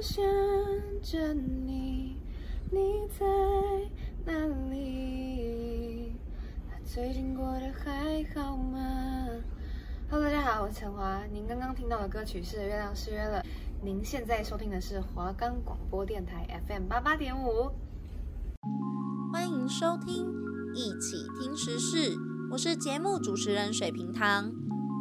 想着你，你在哪里？最近过得还好吗？Hello，大家好，我是陈华。您刚刚听到的歌曲是《月亮失约了》。您现在收听的是华冈广播电台 FM 八八点五。欢迎收听一起听时事，我是节目主持人水瓶糖。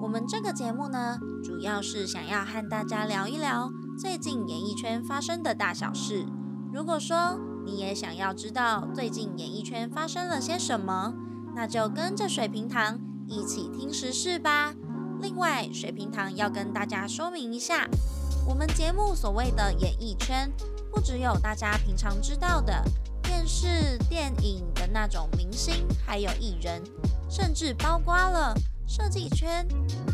我们这个节目呢，主要是想要和大家聊一聊最近演艺圈发生的大小事。如果说你也想要知道最近演艺圈发生了些什么，那就跟着水瓶糖一起听时事吧。另外，水瓶糖要跟大家说明一下，我们节目所谓的演艺圈，不只有大家平常知道的电视、电影的那种明星，还有艺人，甚至包括了设计圈、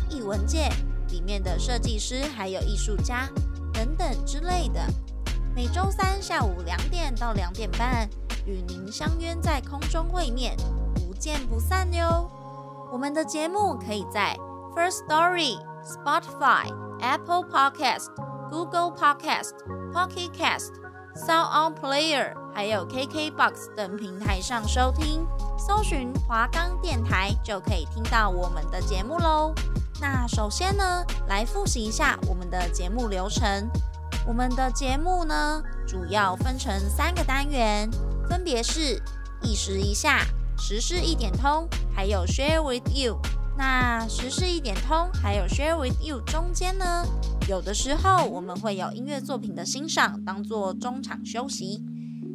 艺文界里面的设计师，还有艺术家等等之类的。每周三下午两点到两点半，与您相约在空中会面，不见不散哟。我们的节目可以在 First Story、Spotify、Apple Podcast、Google Podcast、Pocket Cast、Sound On Player，还有 KKBox 等平台上收听，搜寻华冈电台就可以听到我们的节目喽。那首先呢，来复习一下我们的节目流程。我们的节目呢，主要分成三个单元，分别是一时一下、时事一点通，还有 Share with You。那时事一点通，还有 Share with You 中间呢，有的时候我们会有音乐作品的欣赏，当做中场休息。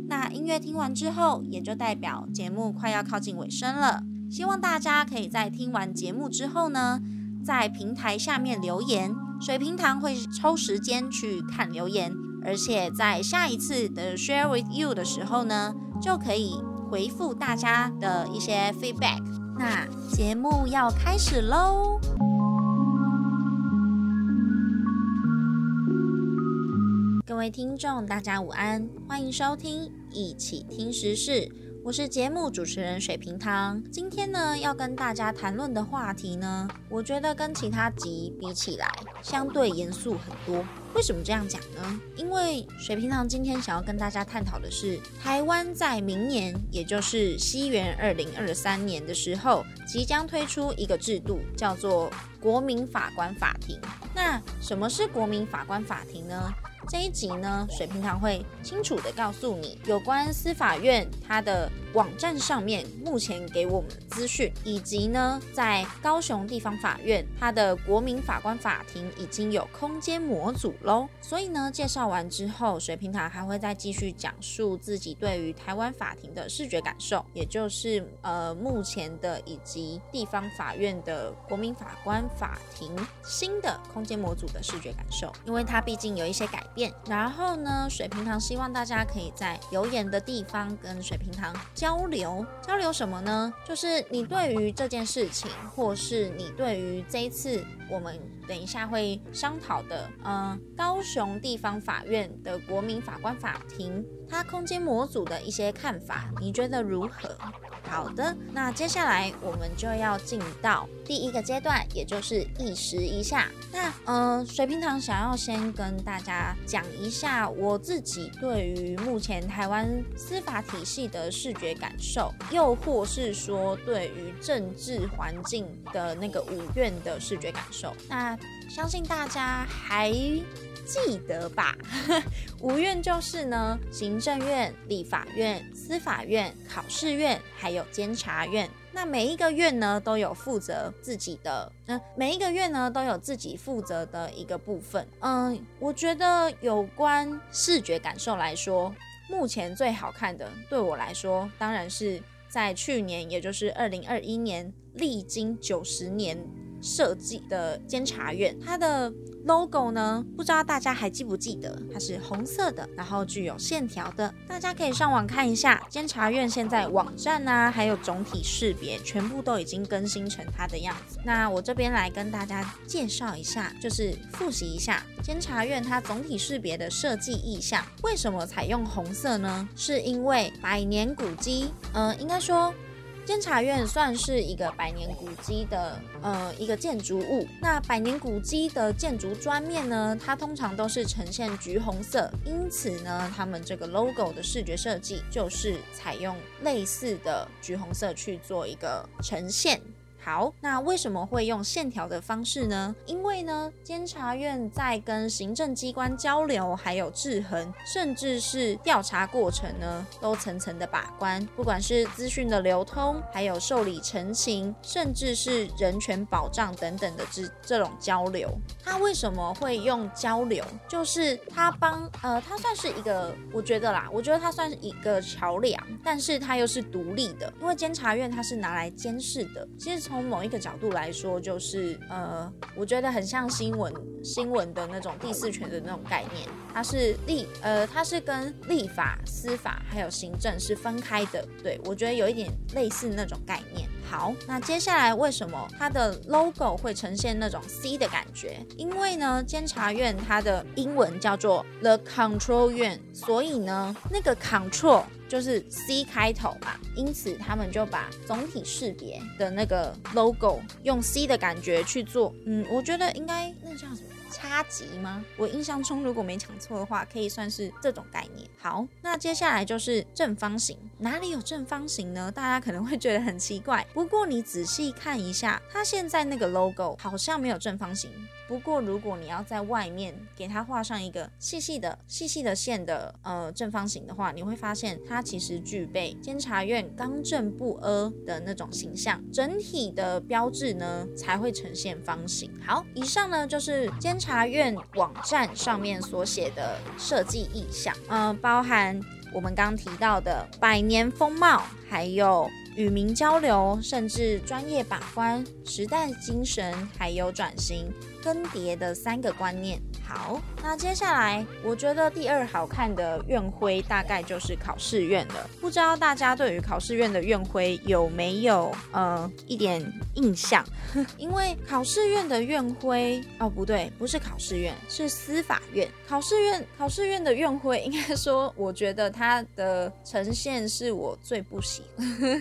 那音乐听完之后，也就代表节目快要靠近尾声了。希望大家可以在听完节目之后呢，在平台下面留言，水瓶糖会抽时间去看留言，而且在下一次的 Share with You 的时候呢，就可以回复大家的一些 feedback。那节目要开始喽！各位听众，大家午安，欢迎收听一起听时事。我是节目主持人水瓶糖。今天呢，要跟大家谈论的话题呢，我觉得跟其他集比起来，相对严肃很多。为什么这样讲呢？因为水瓶糖今天想要跟大家探讨的是，台湾在明年，也就是西元二零二三年的时候，即将推出一个制度，叫做国民法官法庭。那什么是国民法官法庭呢？这一集呢，水瓶堂会清楚的告诉你有关司法院它的网站上面目前给我们的资讯，以及呢，在高雄地方法院它的国民法官法庭已经有空间模组喽。所以呢，介绍完之后，水瓶糖还会再继续讲述自己对于台湾法庭的视觉感受，也就是呃目前的以及地方法院的国民法官法庭新的空间模组的视觉感受，因为它毕竟有一些改变。然后呢，水瓶糖希望大家可以在留言的地方跟水瓶糖。交流交流什么呢？就是你对于这件事情，或是你对于这一次我们等一下会商讨的，呃，高雄地方法院的国民法官法庭，它空间模组的一些看法，你觉得如何？好的，那接下来我们就要进到第一个阶段，也就是意识一下。那呃，水平堂想要先跟大家讲一下我自己对于目前台湾司法体系的视觉感受，又或是说对于政治环境的那个五院的视觉感受。那相信大家还记得吧？五院就是呢，行政院、立法院、司法院、考试院，还有监察院。那每一个院呢，都有负责自己的，嗯、每一个院呢，都有自己负责的一个部分。嗯，我觉得有关视觉感受来说，目前最好看的，对我来说，当然是在去年，也就是二零二一年，历经九十年设计的监察院，它的。logo 呢？不知道大家还记不记得？它是红色的，然后具有线条的。大家可以上网看一下，监察院现在网站啊，还有总体识别，全部都已经更新成它的样子。那我这边来跟大家介绍一下，就是复习一下监察院它总体识别的设计意向。为什么采用红色呢？是因为百年古迹，嗯、呃，应该说。监察院算是一个百年古迹的呃一个建筑物。那百年古迹的建筑砖面呢，它通常都是呈现橘红色，因此呢，他们这个 logo 的视觉设计就是采用类似的橘红色去做一个呈现。好，那为什么会用线条的方式呢？因为呢，监察院在跟行政机关交流，还有制衡，甚至是调查过程呢，都层层的把关。不管是资讯的流通，还有受理陈情，甚至是人权保障等等的这这种交流，他为什么会用交流？就是他帮呃，他算是一个，我觉得啦，我觉得他算是一个桥梁，但是他又是独立的，因为监察院他是拿来监视的，其实。从某一个角度来说，就是呃，我觉得很像新闻新闻的那种第四权的那种概念，它是立呃，它是跟立法、司法还有行政是分开的。对，我觉得有一点类似那种概念。好，那接下来为什么它的 logo 会呈现那种 C 的感觉？因为呢，监察院它的英文叫做 The Control 院，所以呢，那个 Control。就是 C 开头嘛，因此他们就把总体识别的那个 logo 用 C 的感觉去做。嗯，我觉得应该那叫什么？差级吗？我印象中如果没讲错的话，可以算是这种概念。好，那接下来就是正方形，哪里有正方形呢？大家可能会觉得很奇怪。不过你仔细看一下，它现在那个 logo 好像没有正方形。不过，如果你要在外面给它画上一个细细的、细细的线的呃正方形的话，你会发现它其实具备监察院刚正不阿的那种形象，整体的标志呢才会呈现方形。好，以上呢就是监察院网站上面所写的设计意向，嗯、呃，包含我们刚提到的百年风貌，还有。与民交流，甚至专业把关、时代精神，还有转型更迭的三个观念。好，那接下来我觉得第二好看的院徽大概就是考试院了。不知道大家对于考试院的院徽有没有呃一点印象？因为考试院的院徽哦，不对，不是考试院，是司法院。考试院考试院的院徽，应该说，我觉得它的呈现是我最不喜。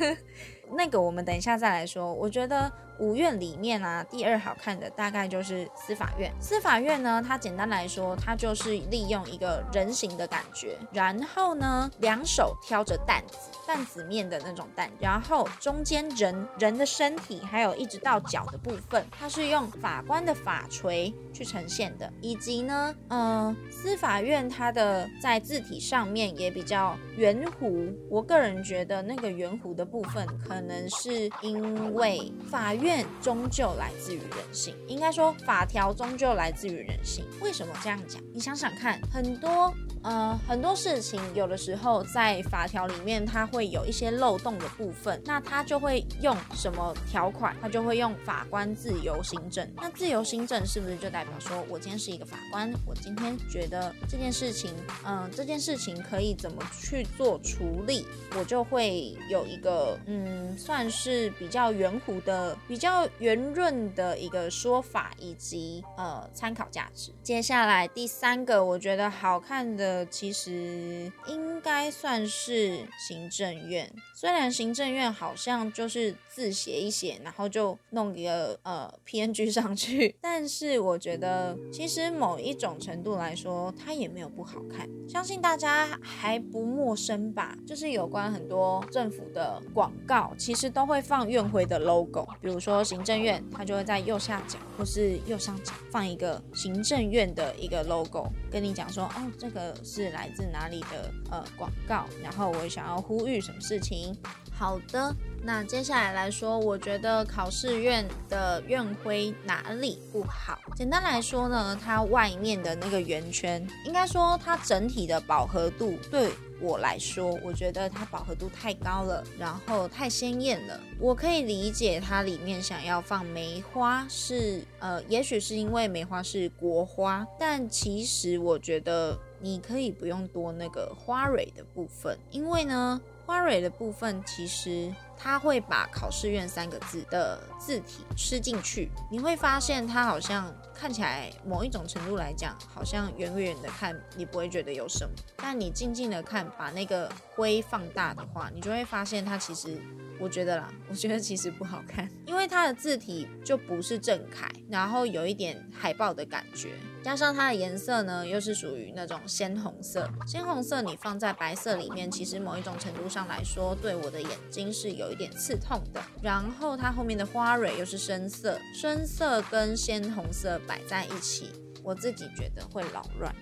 那个我们等一下再来说。我觉得。五院里面啊，第二好看的大概就是司法院。司法院呢，它简单来说，它就是利用一个人形的感觉，然后呢，两手挑着担子，担子面的那种担，然后中间人人的身体，还有一直到脚的部分，它是用法官的法锤去呈现的，以及呢，呃，司法院它的在字体上面也比较圆弧。我个人觉得那个圆弧的部分，可能是因为法院。终究来自于人性，应该说法条终究来自于人性。为什么这样讲？你想想看，很多。呃，很多事情有的时候在法条里面，它会有一些漏洞的部分，那它就会用什么条款？它就会用法官自由心证。那自由心证是不是就代表说我今天是一个法官，我今天觉得这件事情，嗯、这件事情可以怎么去做处理，我就会有一个嗯，算是比较圆弧的、比较圆润的一个说法以及呃参考价值。接下来第三个，我觉得好看的。其实应该算是行政院。虽然行政院好像就是字写一写，然后就弄一个呃 PNG 上去，但是我觉得其实某一种程度来说，它也没有不好看。相信大家还不陌生吧？就是有关很多政府的广告，其实都会放院徽的 logo。比如说行政院，它就会在右下角或是右上角放一个行政院的一个 logo，跟你讲说哦，这个。是来自哪里的呃广告？然后我想要呼吁什么事情？好的，那接下来来说，我觉得考试院的院徽哪里不好？简单来说呢，它外面的那个圆圈，应该说它整体的饱和度对我来说，我觉得它饱和度太高了，然后太鲜艳了。我可以理解它里面想要放梅花是呃，也许是因为梅花是国花，但其实我觉得。你可以不用多那个花蕊的部分，因为呢，花蕊的部分其实。它会把考试院三个字的字体吃进去，你会发现它好像看起来某一种程度来讲，好像远远的看你不会觉得有什么，但你静静的看，把那个灰放大的话，你就会发现它其实。我觉得啦，我觉得其实不好看，因为它的字体就不是正楷，然后有一点海报的感觉，加上它的颜色呢，又是属于那种鲜红色。鲜红色你放在白色里面，其实某一种程度上来说，对我的眼睛是有一点刺痛的。然后它后面的花蕊又是深色，深色跟鲜红色摆在一起，我自己觉得会扰乱。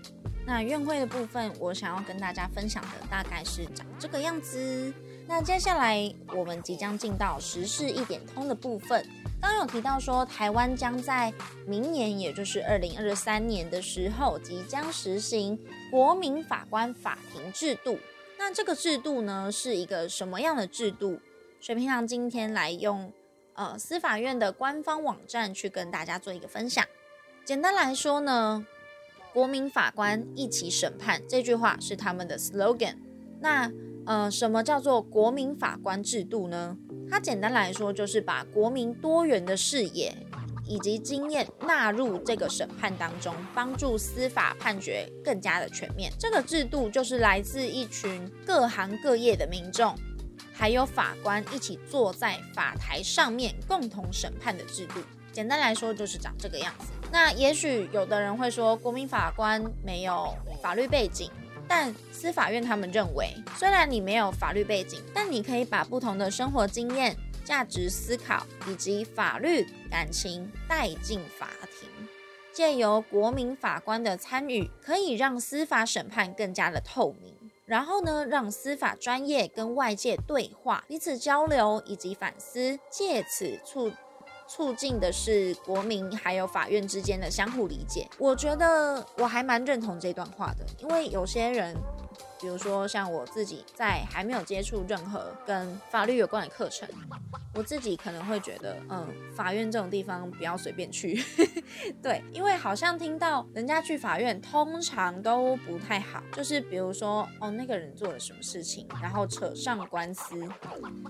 那院会的部分，我想要跟大家分享的大概是长这个样子。那接下来我们即将进到时事一点通的部分。刚有提到说，台湾将在明年，也就是二零二三年的时候，即将实行国民法官法庭制度。那这个制度呢，是一个什么样的制度？水瓶堂今天来用呃司法院的官方网站去跟大家做一个分享。简单来说呢，国民法官一起审判这句话是他们的 slogan。那呃，什么叫做国民法官制度呢？它简单来说就是把国民多元的视野以及经验纳入这个审判当中，帮助司法判决更加的全面。这个制度就是来自一群各行各业的民众，还有法官一起坐在法台上面共同审判的制度。简单来说就是长这个样子。那也许有的人会说，国民法官没有法律背景。但司法院他们认为，虽然你没有法律背景，但你可以把不同的生活经验、价值思考以及法律感情带进法庭。借由国民法官的参与，可以让司法审判更加的透明。然后呢，让司法专业跟外界对话、彼此交流以及反思，借此促。促进的是国民还有法院之间的相互理解，我觉得我还蛮认同这段话的，因为有些人。比如说，像我自己在还没有接触任何跟法律有关的课程，我自己可能会觉得，嗯，法院这种地方不要随便去。对，因为好像听到人家去法院，通常都不太好。就是比如说，哦，那个人做了什么事情，然后扯上官司。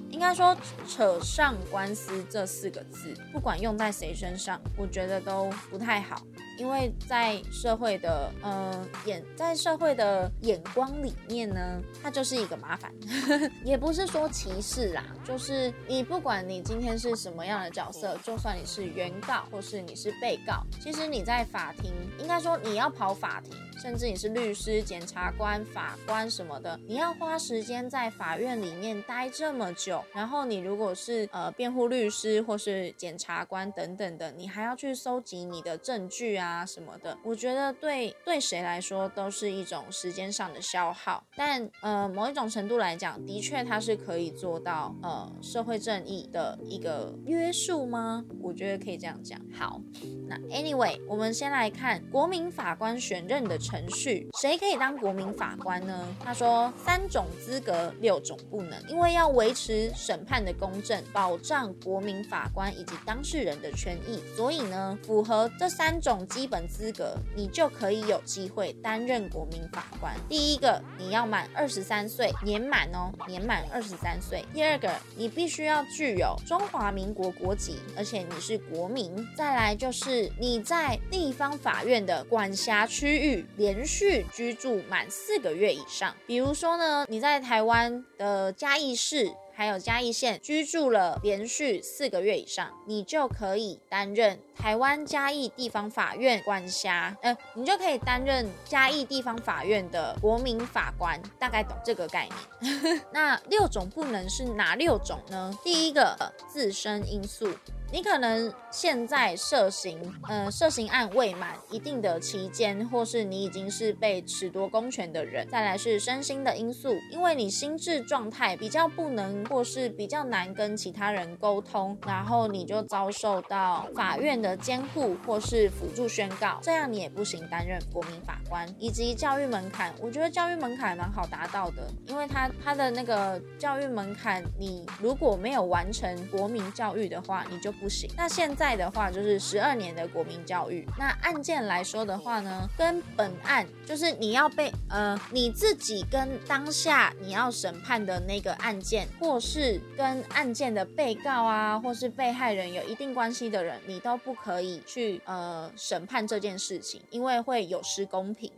应该说，扯上官司这四个字，不管用在谁身上，我觉得都不太好。因为在社会的嗯眼，在社会的眼光里面呢，它就是一个麻烦，也不是说歧视啦，就是你不管你今天是什么样的角色，就算你是原告或是你是被告，其实你在法庭，应该说你要跑法庭。甚至你是律师、检察官、法官什么的，你要花时间在法院里面待这么久，然后你如果是呃辩护律师或是检察官等等的，你还要去搜集你的证据啊什么的，我觉得对对谁来说都是一种时间上的消耗。但呃某一种程度来讲，的确它是可以做到呃社会正义的一个约束吗？我觉得可以这样讲。好，那 anyway，我们先来看国民法官选任的程序，谁可以当国民法官呢？他说三种资格，六种不能。因为要维持审判的公正，保障国民法官以及当事人的权益，所以呢，符合这三种基本资格，你就可以有机会担任国民法官。第一个，你要满二十三岁，年满哦，年满二十三岁。第二个，你必须要具有中华民国国籍，而且你是国民。再来就是你在地方法院的管辖区域。连续居住满四个月以上，比如说呢，你在台湾的嘉义市还有嘉义县居住了连续四个月以上，你就可以担任台湾嘉义地方法院管辖，呃，你就可以担任嘉义地方法院的国民法官，大概懂这个概念。那六种不能是哪六种呢？第一个，自身因素。你可能现在涉刑，呃，涉刑案未满一定的期间，或是你已经是被褫夺公权的人。再来是身心的因素，因为你心智状态比较不能，或是比较难跟其他人沟通，然后你就遭受到法院的监护或是辅助宣告，这样你也不行担任国民法官。以及教育门槛，我觉得教育门槛蛮好达到的，因为他他的那个教育门槛，你如果没有完成国民教育的话，你就不行。那现在的话就是十二年的国民教育。那案件来说的话呢，跟本案就是你要被呃你自己跟当下你要审判的那个案件，或是跟案件的被告啊，或是被害人有一定关系的人，你都不可以去呃审判这件事情，因为会有失公平。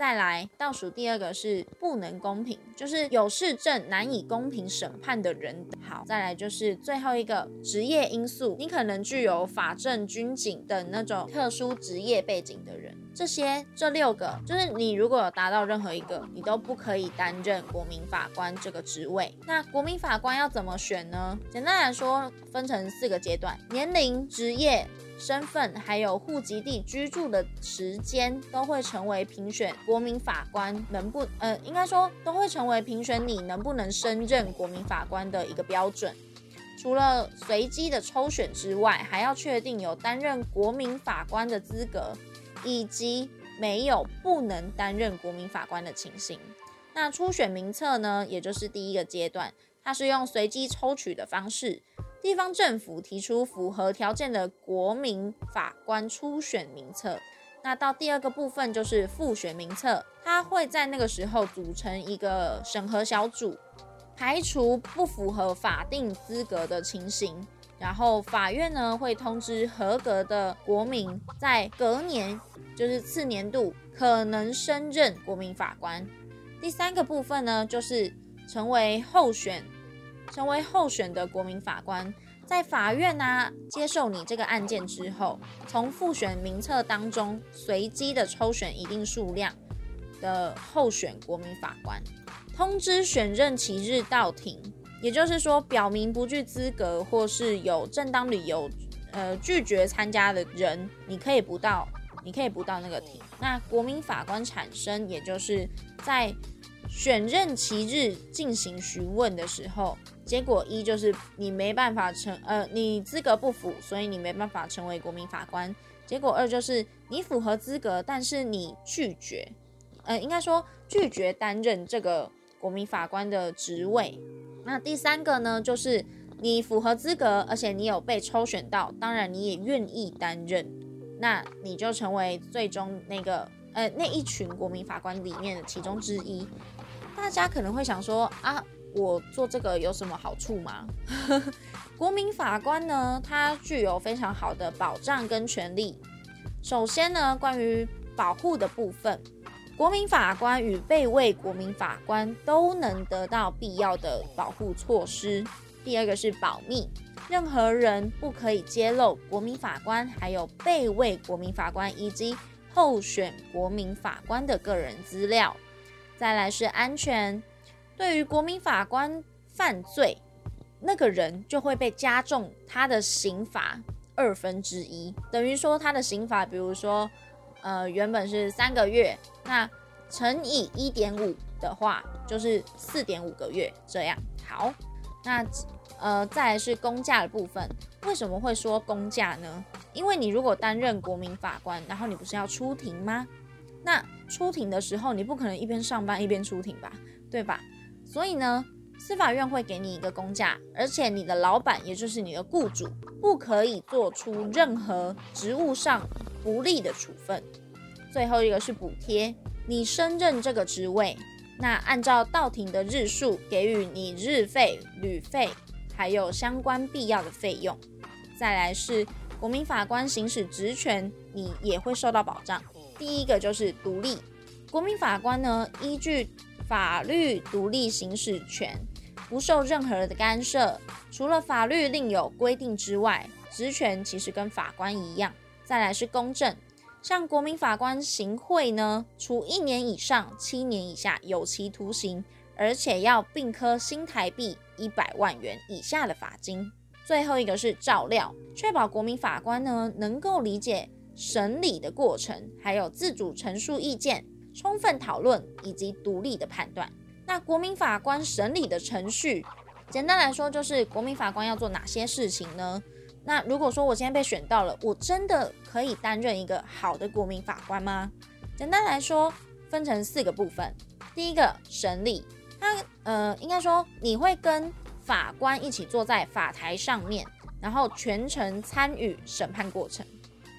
再来倒数第二个是不能公平，就是有事证难以公平审判的人。好，再来就是最后一个职业因素，你可能具有法政、军警等那种特殊职业背景的人。这些这六个，就是你如果有达到任何一个，你都不可以担任国民法官这个职位。那国民法官要怎么选呢？简单来说，分成四个阶段：年龄、职业。身份还有户籍地居住的时间都会成为评选国民法官能不呃，应该说都会成为评选你能不能升任国民法官的一个标准。除了随机的抽选之外，还要确定有担任国民法官的资格，以及没有不能担任国民法官的情形。那初选名册呢，也就是第一个阶段，它是用随机抽取的方式。地方政府提出符合条件的国民法官初选名册，那到第二个部分就是复选名册，它会在那个时候组成一个审核小组，排除不符合法定资格的情形，然后法院呢会通知合格的国民，在隔年就是次年度可能升任国民法官。第三个部分呢就是成为候选。成为候选的国民法官，在法院呢、接受你这个案件之后，从复选名册当中随机的抽选一定数量的候选国民法官，通知选任期日到庭，也就是说表明不具资格或是有正当理由，呃拒绝参加的人，你可以不到，你可以不到那个庭。那国民法官产生，也就是在选任期日进行询问的时候。结果一就是你没办法成，呃，你资格不符，所以你没办法成为国民法官。结果二就是你符合资格，但是你拒绝，呃，应该说拒绝担任这个国民法官的职位。那第三个呢，就是你符合资格，而且你有被抽选到，当然你也愿意担任，那你就成为最终那个，呃，那一群国民法官里面的其中之一。大家可能会想说啊。我做这个有什么好处吗？国民法官呢，他具有非常好的保障跟权利。首先呢，关于保护的部分，国民法官与被位国民法官都能得到必要的保护措施。第二个是保密，任何人不可以揭露国民法官、还有被位国民法官以及候选国民法官的个人资料。再来是安全。对于国民法官犯罪，那个人就会被加重他的刑罚二分之一，等于说他的刑罚，比如说，呃，原本是三个月，那乘以一点五的话，就是四点五个月这样。好，那呃，再来是公价的部分，为什么会说公价呢？因为你如果担任国民法官，然后你不是要出庭吗？那出庭的时候，你不可能一边上班一边出庭吧，对吧？所以呢，司法院会给你一个公假，而且你的老板，也就是你的雇主，不可以做出任何职务上不利的处分。最后一个是补贴，你升任这个职位，那按照到庭的日数给予你日费、旅费，还有相关必要的费用。再来是国民法官行使职权，你也会受到保障。第一个就是独立，国民法官呢，依据。法律独立行使权，不受任何的干涉。除了法律另有规定之外，职权其实跟法官一样。再来是公正，像国民法官行贿呢，处一年以上七年以下有期徒刑，而且要并科新台币一百万元以下的罚金。最后一个是照料，确保国民法官呢能够理解审理的过程，还有自主陈述意见。充分讨论以及独立的判断。那国民法官审理的程序，简单来说就是国民法官要做哪些事情呢？那如果说我今天被选到了，我真的可以担任一个好的国民法官吗？简单来说，分成四个部分。第一个审理，它呃应该说你会跟法官一起坐在法台上面，然后全程参与审判过程。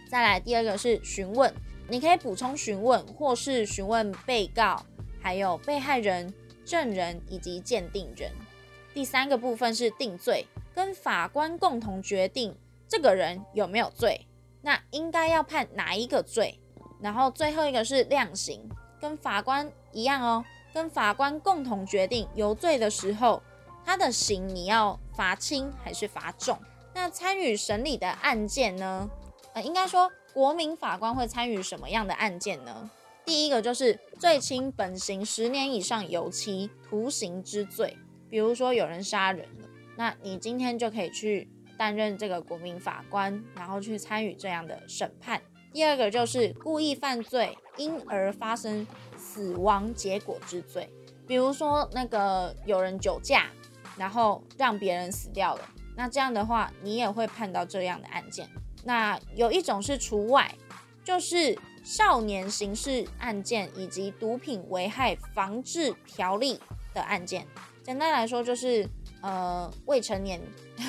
再来第二个是询问，你可以补充询问，或是询问被告，还有被害人、证人以及鉴定人。第三个部分是定罪，跟法官共同决定这个人有没有罪，那应该要判哪一个罪。然后最后一个是量刑，跟法官一样哦，跟法官共同决定有罪的时候，他的刑你要罚轻还是罚重？那参与审理的案件呢？呃，应该说国民法官会参与什么样的案件呢？第一个就是最轻本刑十年以上有期徒刑之罪，比如说有人杀人了，那你今天就可以去担任这个国民法官，然后去参与这样的审判。第二个就是故意犯罪因而发生死亡结果之罪，比如说那个有人酒驾，然后让别人死掉了，那这样的话你也会判到这样的案件。那有一种是除外，就是少年刑事案件以及毒品危害防治条例的案件。简单来说就是呃未成年，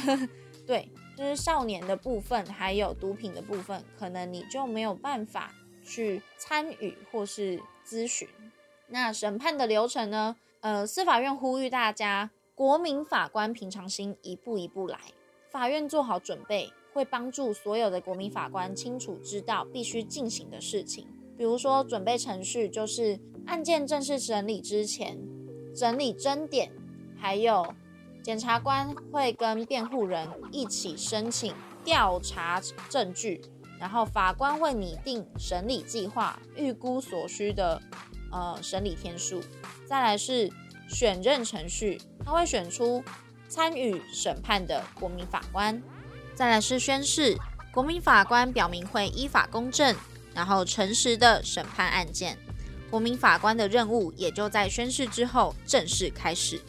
对。就是少年的部分，还有毒品的部分，可能你就没有办法去参与或是咨询。那审判的流程呢？呃，司法院呼吁大家，国民法官平常心，一步一步来。法院做好准备，会帮助所有的国民法官清楚知道必须进行的事情。比如说，准备程序就是案件正式审理之前，整理争点，还有。检察官会跟辩护人一起申请调查证据，然后法官会拟定审理计划，预估所需的呃审理天数。再来是选任程序，他会选出参与审判的国民法官。再来是宣誓，国民法官表明会依法公正，然后诚实的审判案件。国民法官的任务也就在宣誓之后正式开始。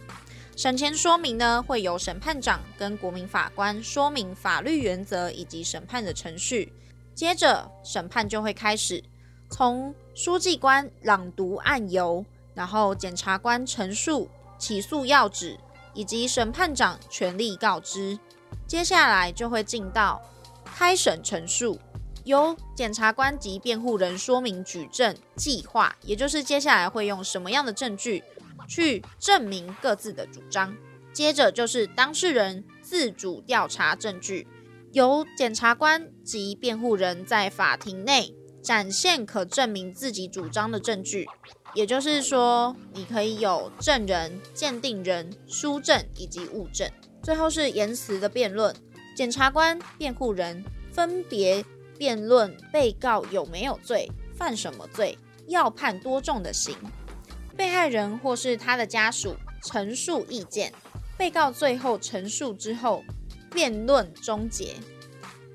审前说明呢，会由审判长跟国民法官说明法律原则以及审判的程序。接着审判就会开始，从书记官朗读案由，然后检察官陈述起诉要旨，以及审判长权力告知。接下来就会进到开审陈述，由检察官及辩护人说明举证计划，也就是接下来会用什么样的证据。去证明各自的主张，接着就是当事人自主调查证据，由检察官及辩护人在法庭内展现可证明自己主张的证据，也就是说，你可以有证人、鉴定人、书证以及物证。最后是言辞的辩论，检察官、辩护人分别辩论被告有没有罪、犯什么罪、要判多重的刑。被害人或是他的家属陈述意见，被告最后陈述之后，辩论终结。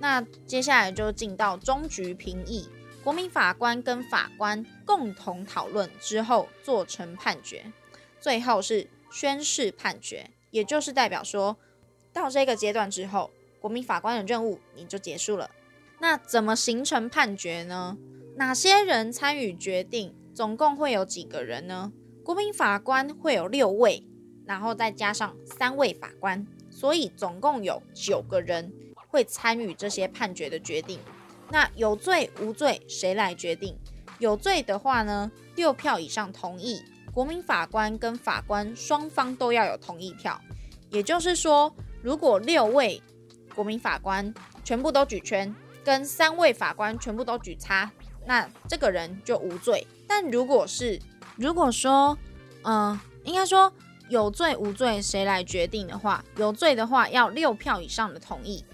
那接下来就进到终局评议，国民法官跟法官共同讨论之后做成判决，最后是宣誓判决，也就是代表说到这个阶段之后，国民法官的任务你就结束了。那怎么形成判决呢？哪些人参与决定？总共会有几个人呢？国民法官会有六位，然后再加上三位法官，所以总共有九个人会参与这些判决的决定。那有罪无罪谁来决定？有罪的话呢，六票以上同意，国民法官跟法官双方都要有同意票。也就是说，如果六位国民法官全部都举圈，跟三位法官全部都举叉，那这个人就无罪。但如果是如果说，嗯、应该说有罪无罪谁来决定的话，有罪的话要六票以上的同意，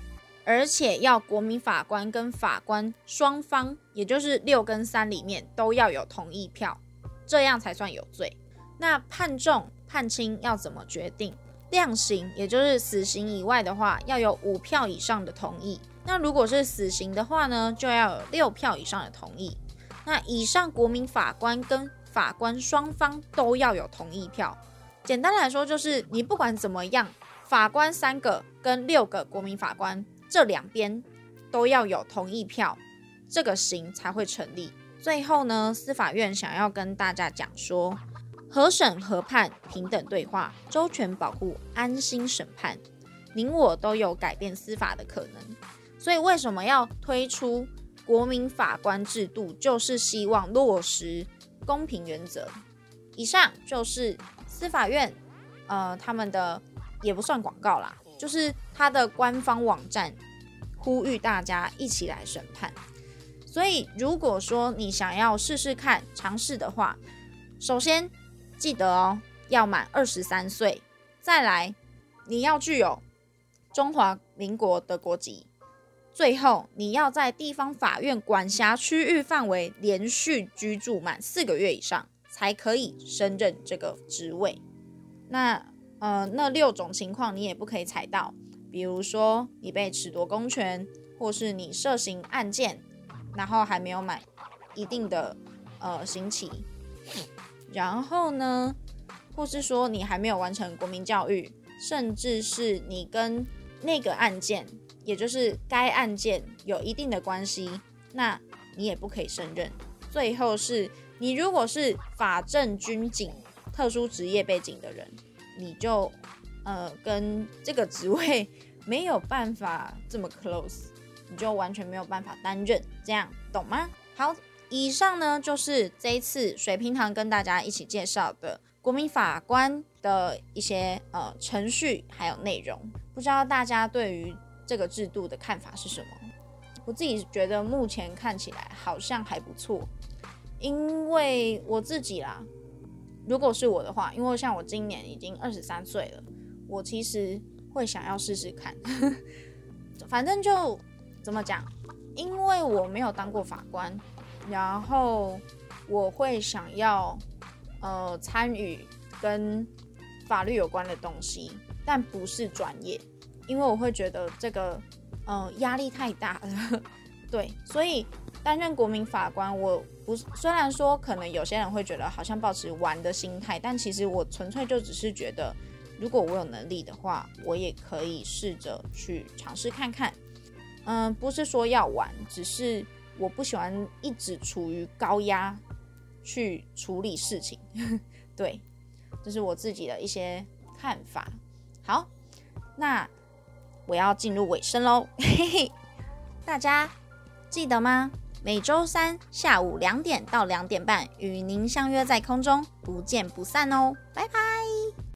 而且要国民法官跟法官双方，也就是六跟三里面都要有同意票，这样才算有罪。那判重判轻要怎么决定？量刑，也就是死刑以外的话，要有五票以上的同意。那如果是死刑的话呢，就要有六票以上的同意。那以上国民法官跟法官双方都要有同意票。简单来说，就是你不管怎么样，法官三个跟六个国民法官这两边都要有同意票，这个刑才会成立。最后呢，司法院想要跟大家讲说，合审合判，平等对话，周全保护，安心审判。您我都有改变司法的可能。所以为什么要推出国民法官制度？就是希望落实公平原则。以上就是司法院，呃，他们的也不算广告啦，就是他的官方网站呼吁大家一起来审判。所以，如果说你想要试试看、尝试的话，首先记得哦，要满二十三岁，再来你要具有中华民国的国籍，最后你要在地方法院管辖区域范围连续居住满四个月以上。才可以升任这个职位。那呃，那六种情况你也不可以踩到，比如说你被褫夺公权，或是你涉刑案件，然后还没有满一定的呃刑期，然后呢，或是说你还没有完成国民教育，甚至是你跟那个案件，也就是该案件有一定的关系，那你也不可以胜任。最后是。你如果是法政军警特殊职业背景的人，你就呃跟这个职位 没有办法这么 close，你就完全没有办法担任，这样懂吗？好，以上呢就是这一次水平堂跟大家一起介绍的国民法官的一些呃程序还有内容，不知道大家对于这个制度的看法是什么？我自己觉得目前看起来好像还不错。因为我自己啦，如果是我的话，因为像我今年已经二十三岁了，我其实会想要试试看。反正就怎么讲，因为我没有当过法官，然后我会想要呃参与跟法律有关的东西，但不是专业，因为我会觉得这个呃压力太大了。对，所以。担任国民法官，我不虽然说可能有些人会觉得好像保持玩的心态，但其实我纯粹就只是觉得，如果我有能力的话，我也可以试着去尝试看看。嗯，不是说要玩，只是我不喜欢一直处于高压去处理事情。对，这是我自己的一些看法。好，那我要进入尾声喽，大家记得吗？每周三下午两点到两点半，与您相约在空中，不见不散哦，拜拜。